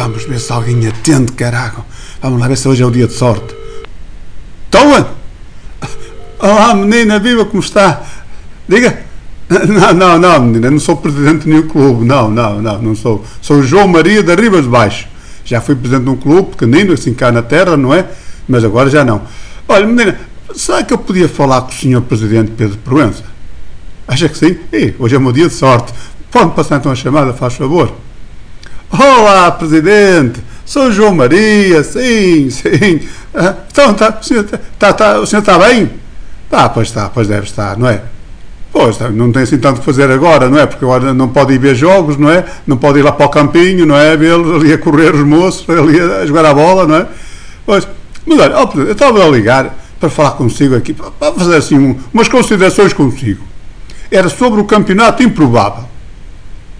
Vamos ver se alguém atende, carago. Vamos lá ver se hoje é o dia de sorte. Toa! Olá, menina, viva, como está? Diga. Não, não, não, menina, não sou presidente de nenhum clube. Não, não, não, não sou. Sou João Maria da Ribas de Baixo. Já fui presidente de um clube pequenino, assim cá na terra, não é? Mas agora já não. Olha, menina, será que eu podia falar com o senhor presidente Pedro Proença? Acha que sim? Ih, hoje é meu dia de sorte. Pode passar então a chamada, faz favor. Olá, presidente. Sou João Maria, sim, sim. Ah, então, tá, o, senhor, tá, tá, o senhor está bem? Tá, pois está, pois deve estar, não é? Pois, tá, não tem assim tanto que fazer agora, não é? Porque agora não pode ir ver jogos, não é? Não pode ir lá para o campinho, não é? Vê-los ali a correr os moços, ali a jogar a bola, não é? Pois, mas olha, eu estava a ligar para falar consigo aqui, para fazer assim um, umas considerações consigo. Era sobre o campeonato improvável.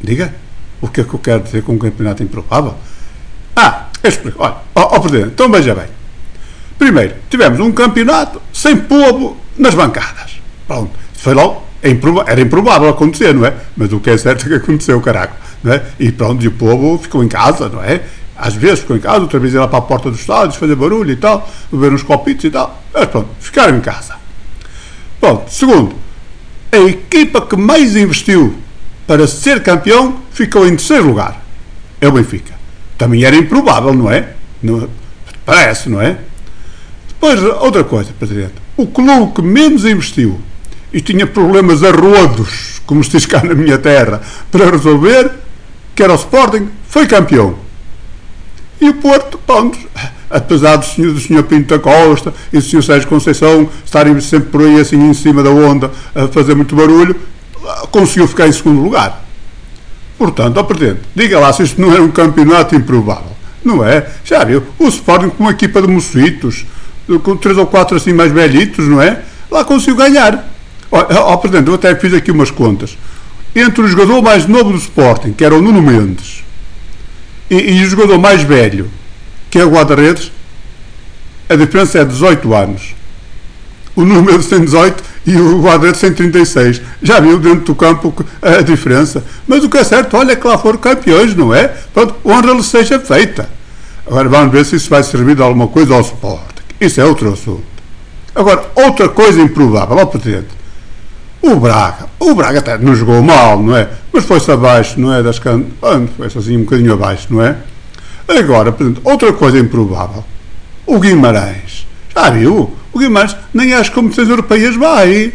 Diga. O que é que eu quero dizer com um campeonato improvável? Ah, eu explico. Olha, ó, ó Presidente, então veja bem. Primeiro, tivemos um campeonato sem povo nas bancadas. Pronto. Foi logo. É era improvável acontecer, não é? Mas o que é certo é que aconteceu, caraca. É? E pronto, e o povo ficou em casa, não é? Às vezes ficou em casa, outra vez ia lá para a porta dos estádios, fazer barulho e tal, beber uns copitos e tal. Mas pronto, ficaram em casa. Pronto. Segundo, a equipa que mais investiu para ser campeão, ficou em terceiro lugar. É o Benfica. Também era improvável, não é? Não, parece, não é? Depois, outra coisa, Presidente. O clube que menos investiu e tinha problemas arrodos, como se diz cá na minha terra, para resolver, que era o Sporting, foi campeão. E o Porto, apesar do senhor, do senhor Pinto da Costa e do senhor Sérgio Conceição estarem sempre por aí assim em cima da onda a fazer muito barulho, conseguiu ficar em segundo lugar. Portanto, ó Presidente, diga lá se isto não é um campeonato improvável. Não é? Já viu? O Sporting com uma equipa de mocitos, com três ou quatro assim mais velhitos, não é? Lá conseguiu ganhar. Ó, ó Presidente, eu até fiz aqui umas contas. Entre o jogador mais novo do Sporting, que era o Nuno Mendes, e, e o jogador mais velho, que é o Guarda-Redes, a diferença é 18 anos. O Nuno Mendes tem 18 e o Guadrado 136. Já viu dentro do campo a diferença. Mas o que é certo, olha que lá foram campeões, não é? Pronto, honra lhe seja feita. Agora vamos ver se isso vai servir de alguma coisa ao Sporting. Isso é outro assunto. Agora, outra coisa improvável, ó Presidente. O Braga, o Braga até não jogou mal, não é? Mas foi-se abaixo, não é? Das can... Foi-se assim um bocadinho abaixo, não é? Agora, Presidente, outra coisa improvável. O Guimarães. Já viu? O Guimarães nem às competições europeias vai.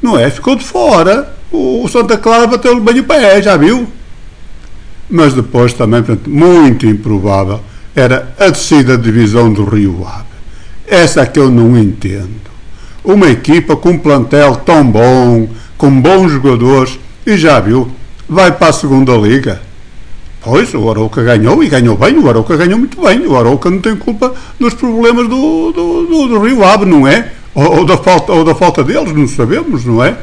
Não é? Ficou de fora. O Santa Clara bateu-lhe bem o pé, já viu? Mas depois também, portanto, muito improvável, era a descida de divisão do Rio Ave. Essa é que eu não entendo. Uma equipa com um plantel tão bom, com bons jogadores, e já viu, vai para a segunda liga Pois, o Arouca ganhou e ganhou bem, o Arouca ganhou muito bem. O Arouca não tem culpa dos problemas do, do, do, do Rio Ave, não é? Ou, ou, da falta, ou da falta deles, não sabemos, não é?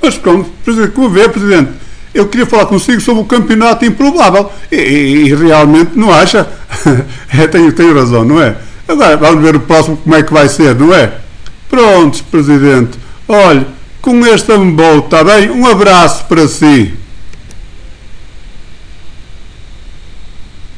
Mas pronto, como vê, Presidente, eu queria falar consigo sobre o campeonato improvável. E, e, e realmente não acha? é, tenho, tenho razão, não é? Agora vamos ver o próximo como é que vai ser, não é? Prontos, Presidente. Olhe, com este amor, está bem? Um abraço para si.